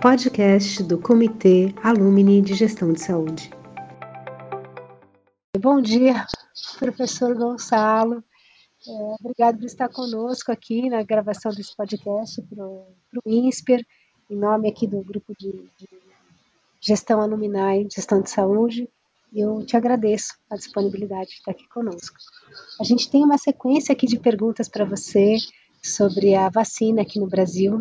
podcast do Comitê Alumni de Gestão de Saúde. Bom dia, professor Gonçalo. É, obrigado por estar conosco aqui na gravação desse podcast para o INSPER, em nome aqui do grupo de, de Gestão Alumni, Gestão de Saúde. Eu te agradeço a disponibilidade de estar aqui conosco. A gente tem uma sequência aqui de perguntas para você sobre a vacina aqui no Brasil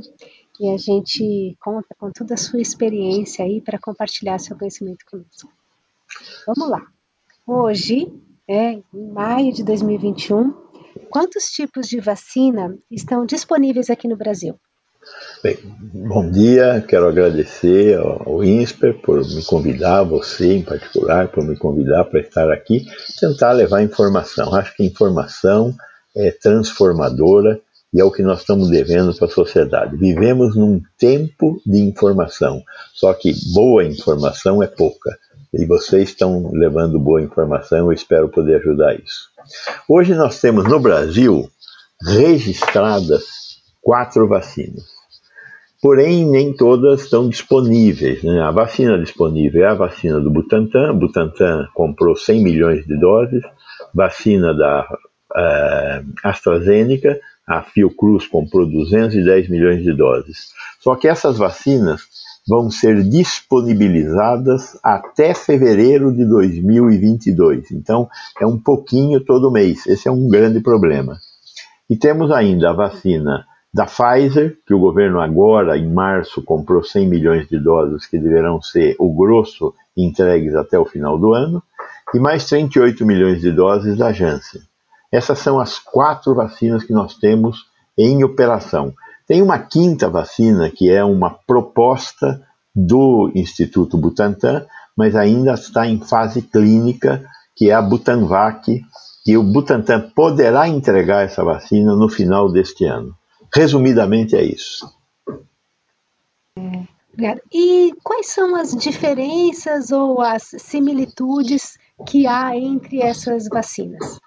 e a gente conta com toda a sua experiência aí para compartilhar seu conhecimento conosco. Vamos lá. Hoje, é, em maio de 2021, quantos tipos de vacina estão disponíveis aqui no Brasil? Bem, bom dia, quero agradecer ao INSPER por me convidar, você em particular, por me convidar para estar aqui, tentar levar informação. Acho que informação é transformadora e é o que nós estamos devendo para a sociedade. Vivemos num tempo de informação, só que boa informação é pouca. E vocês estão levando boa informação, eu espero poder ajudar isso. Hoje nós temos no Brasil registradas quatro vacinas. Porém, nem todas estão disponíveis. Né? A vacina disponível é a vacina do Butantan. Butantan comprou 100 milhões de doses. Vacina da uh, AstraZeneca, a Fiocruz comprou 210 milhões de doses. Só que essas vacinas vão ser disponibilizadas até fevereiro de 2022. Então, é um pouquinho todo mês. Esse é um grande problema. E temos ainda a vacina da Pfizer, que o governo agora, em março, comprou 100 milhões de doses que deverão ser o grosso entregues até o final do ano, e mais 38 milhões de doses da Janssen. Essas são as quatro vacinas que nós temos em operação. Tem uma quinta vacina que é uma proposta do Instituto Butantan, mas ainda está em fase clínica, que é a Butanvac, e o Butantan poderá entregar essa vacina no final deste ano. Resumidamente é isso. E quais são as diferenças ou as similitudes que há entre essas vacinas?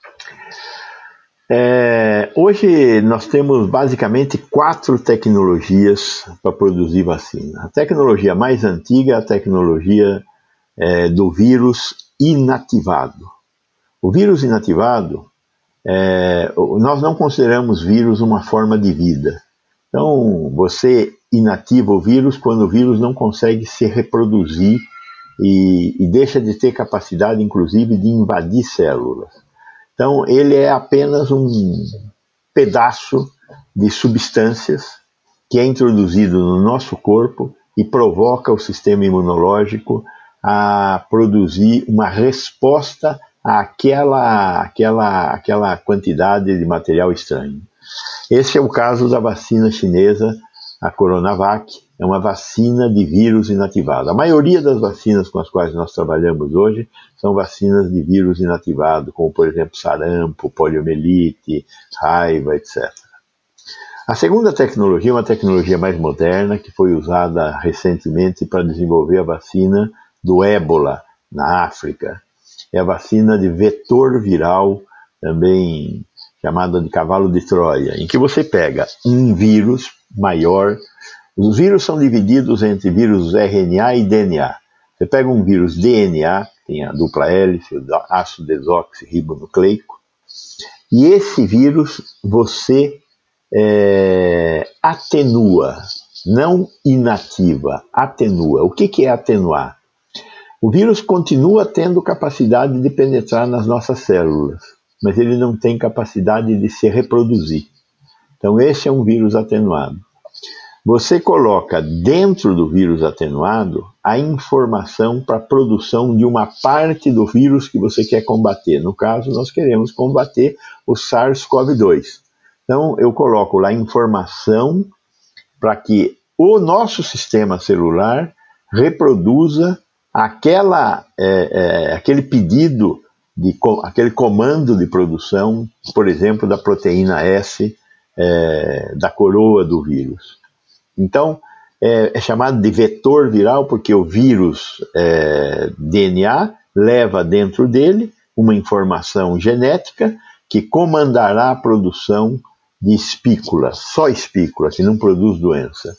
É, hoje nós temos basicamente quatro tecnologias para produzir vacina. A tecnologia mais antiga é a tecnologia é, do vírus inativado. O vírus inativado, é, nós não consideramos vírus uma forma de vida. Então, você inativa o vírus quando o vírus não consegue se reproduzir e, e deixa de ter capacidade, inclusive, de invadir células. Então, ele é apenas um pedaço de substâncias que é introduzido no nosso corpo e provoca o sistema imunológico a produzir uma resposta àquela, àquela, àquela quantidade de material estranho. Esse é o caso da vacina chinesa, a Coronavac, é uma vacina de vírus inativado. A maioria das vacinas com as quais nós trabalhamos hoje são vacinas de vírus inativado, como por exemplo sarampo, poliomielite, raiva, etc. A segunda tecnologia é uma tecnologia mais moderna que foi usada recentemente para desenvolver a vacina do ébola na África. É a vacina de vetor viral, também chamada de cavalo de Troia, em que você pega um vírus maior os vírus são divididos entre vírus RNA e DNA. Você pega um vírus DNA, tem a dupla hélice, o ácido desoxirribonucleico, e esse vírus você é, atenua, não inativa, atenua. O que, que é atenuar? O vírus continua tendo capacidade de penetrar nas nossas células, mas ele não tem capacidade de se reproduzir. Então, esse é um vírus atenuado. Você coloca dentro do vírus atenuado a informação para a produção de uma parte do vírus que você quer combater. No caso, nós queremos combater o SARS-CoV-2. Então, eu coloco lá informação para que o nosso sistema celular reproduza aquela, é, é, aquele pedido, de, aquele comando de produção, por exemplo, da proteína S é, da coroa do vírus. Então, é, é, chamado de vetor viral porque o vírus é, DNA leva dentro dele uma informação genética que comandará a produção de espículas, só espícula, que não produz doença.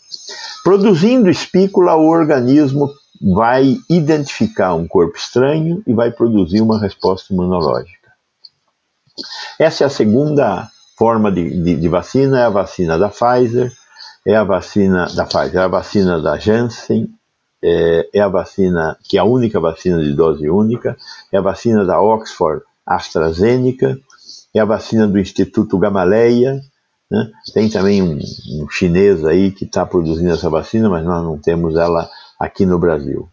Produzindo espícula, o organismo vai identificar um corpo estranho e vai produzir uma resposta imunológica. Essa é a segunda forma de, de, de vacina, é a vacina da Pfizer, é a vacina da Pfizer, é a vacina da Janssen, é, é, a vacina que é a única vacina de dose única, é a vacina da Oxford AstraZeneca, é a vacina do Instituto Gamaleya, né? tem também um, um, chinês aí que está produzindo essa vacina, mas nós não temos ela aqui no Brasil.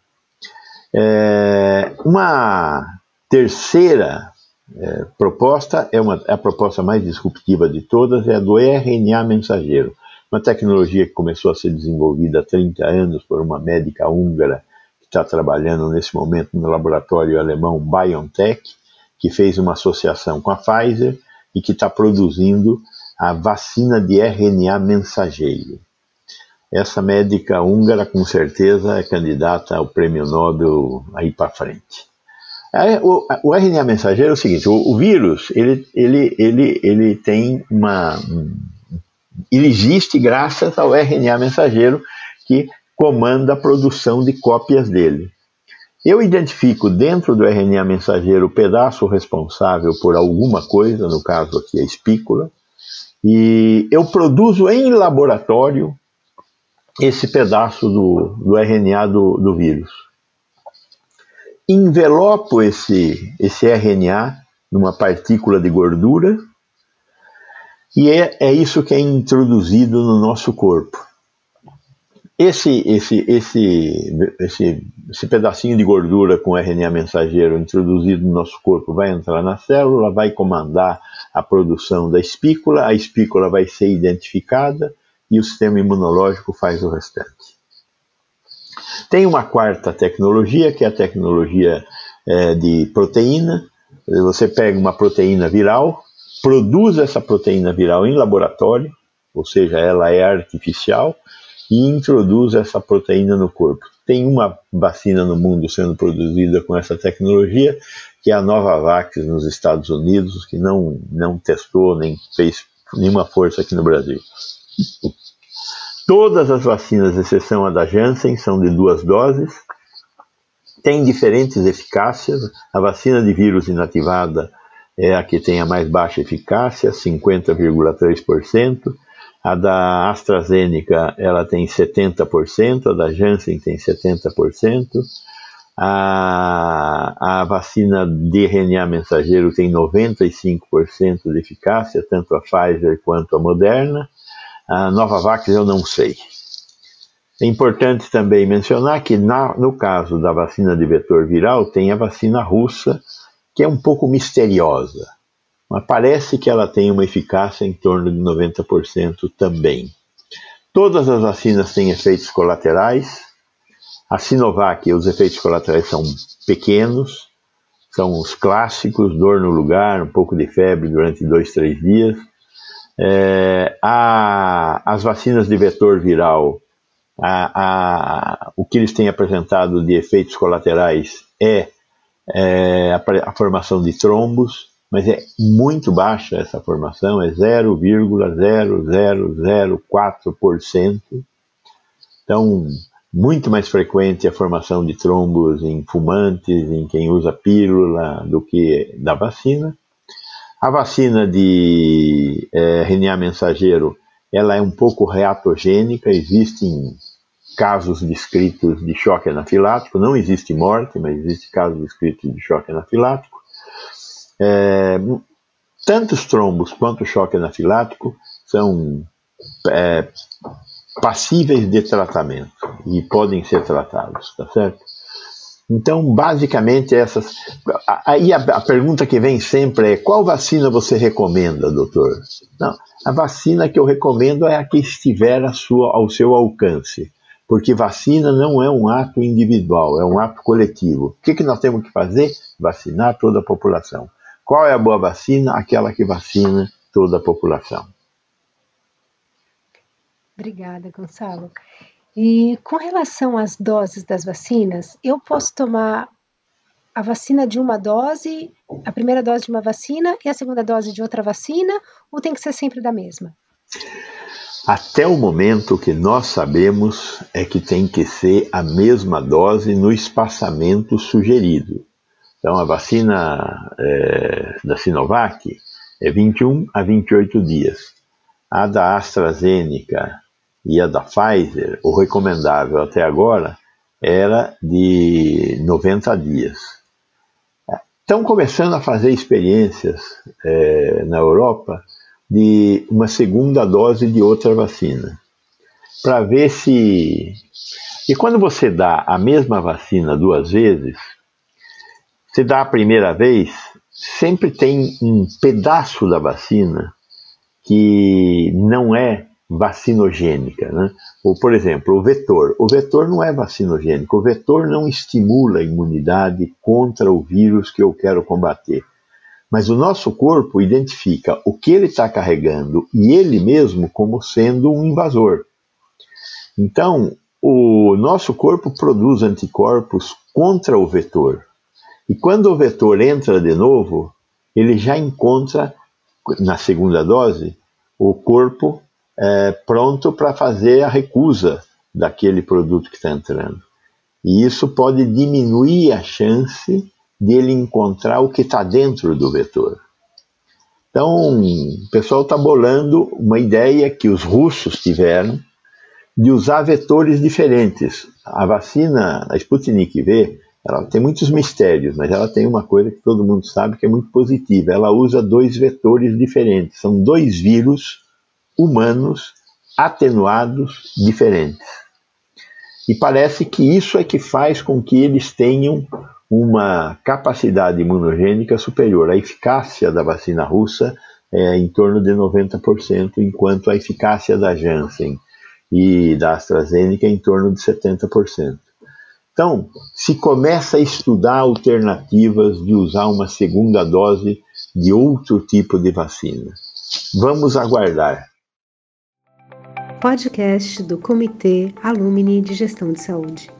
É, uma terceira é, proposta é, uma, é a proposta mais disruptiva de todas, é a do RNA mensageiro, uma tecnologia que começou a ser desenvolvida há 30 anos por uma médica húngara que está trabalhando nesse momento no laboratório alemão BioNTech, que fez uma associação com a Pfizer e que está produzindo a vacina de RNA mensageiro. Essa médica húngara, com certeza, é candidata ao prêmio Nobel aí para frente. O, o, RNA mensageiro é o seguinte: o, o, vírus ele, ele, ele, ele tem uma. Ele existe graças ao RNA mensageiro que comanda a produção de cópias dele. Eu identifico dentro do RNA mensageiro o pedaço responsável por alguma coisa, no caso aqui a espícula, e eu produzo em laboratório esse pedaço do, do RNA do, do vírus. Envelopo esse, esse RNA numa partícula de gordura e é, é isso que é introduzido no nosso corpo. Esse, esse, esse, esse, esse pedacinho de gordura com RNA mensageiro introduzido no nosso corpo vai entrar na célula, vai comandar a produção da espícula, a espícula vai ser identificada e o sistema imunológico faz o restante. Tem uma quarta tecnologia, que é a tecnologia é, de proteína. Você pega uma proteína viral, produz essa proteína viral em laboratório, ou seja, ela é artificial, e introduz essa proteína no corpo. Tem uma vacina no mundo sendo produzida com essa tecnologia, que é a Novavax nos Estados Unidos, que não, não testou nem fez nenhuma força aqui no Brasil. Todas as vacinas, exceção a da Janssen, são de duas doses, têm diferentes eficácias. A vacina de vírus inativada é a que tem a mais baixa eficácia, 50,3%. A da AstraZeneca ela tem 70%, a da Janssen tem 70%, a, a vacina de RNA mensageiro tem 95% de eficácia, tanto a Pfizer quanto a Moderna. A Novavax eu não sei. É importante também mencionar que na, no caso da vacina de vetor viral tem a vacina russa, que é um pouco misteriosa mas parece que ela tem uma eficácia em torno de 90% também. Todas as vacinas têm efeitos colaterais. A Sinovac, os efeitos colaterais são pequenos, são os clássicos, dor no lugar, um pouco de febre durante dois, três dias. É, a, as vacinas de vetor viral, a, a, o que eles têm apresentado de efeitos colaterais é, é a, formação de trombos, mas é muito baixa essa formação, é 0,0004%. Então, muito mais frequente a formação de trombos em fumantes, em quem usa pílula, do que da vacina. A vacina de é, RNA mensageiro, ela é um pouco reatogênica, existem casos descritos de choque anafilático, não existe morte, mas existe casos descritos de choque anafilático. É, tanto os trombos quanto o choque anafilático são é, passíveis de tratamento e podem ser tratados, tá certo? Então, basicamente, essas. Aí a, a, pergunta que vem sempre é: qual vacina você recomenda, doutor? Não, a vacina que eu recomendo é a que estiver sua, ao seu alcance, porque vacina não é um ato individual, é um ato coletivo. O que, que nós temos que fazer? Vacinar toda a população. Qual é a boa vacina? Aquela que vacina toda a população. Obrigada, Gonçalo. E com relação às doses das vacinas, eu posso tomar a vacina de uma dose, a primeira dose de uma vacina e a segunda dose de outra vacina, ou tem que ser sempre da mesma? Até o momento o que nós sabemos é que tem que ser a mesma dose no espaçamento sugerido. Então, a vacina é, da Sinovac é 21 a 28 dias. A da AstraZeneca e a da Pfizer, o recomendável até agora era de 90 dias. Estão começando a fazer experiências é, na Europa de uma segunda dose de outra vacina, para ver se. E quando você dá a mesma vacina duas vezes, você dá a primeira vez, sempre tem um pedaço da vacina que não é vacinogênica. Né? Ou, por exemplo, o vetor. O vetor não é vacinogênico. O vetor não estimula a imunidade contra o vírus que eu quero combater. Mas o nosso corpo identifica o que ele está carregando e ele mesmo como sendo um invasor. Então, o nosso corpo produz anticorpos contra o vetor. E quando o vetor entra de novo, ele já encontra, na segunda dose, o corpo é, pronto para fazer a recusa daquele produto que está entrando. E isso pode diminuir a chance dele encontrar o que está dentro do vetor. Então, o pessoal está bolando uma ideia que os russos tiveram de usar vetores diferentes. A vacina, a Sputnik V, ela tem muitos mistérios, mas ela tem uma coisa que todo mundo sabe que é muito positiva. Ela usa dois vetores diferentes. São dois vírus humanos atenuados diferentes. E parece que isso é que faz com que eles tenham uma capacidade imunogênica superior. A eficácia da vacina russa é em torno de 90%, enquanto a eficácia da Janssen e da AstraZeneca é em torno de 70%. Então, se começa a estudar alternativas de usar uma segunda dose de outro tipo de vacina. Vamos aguardar podcast do Comitê Alumni de Gestão de Saúde.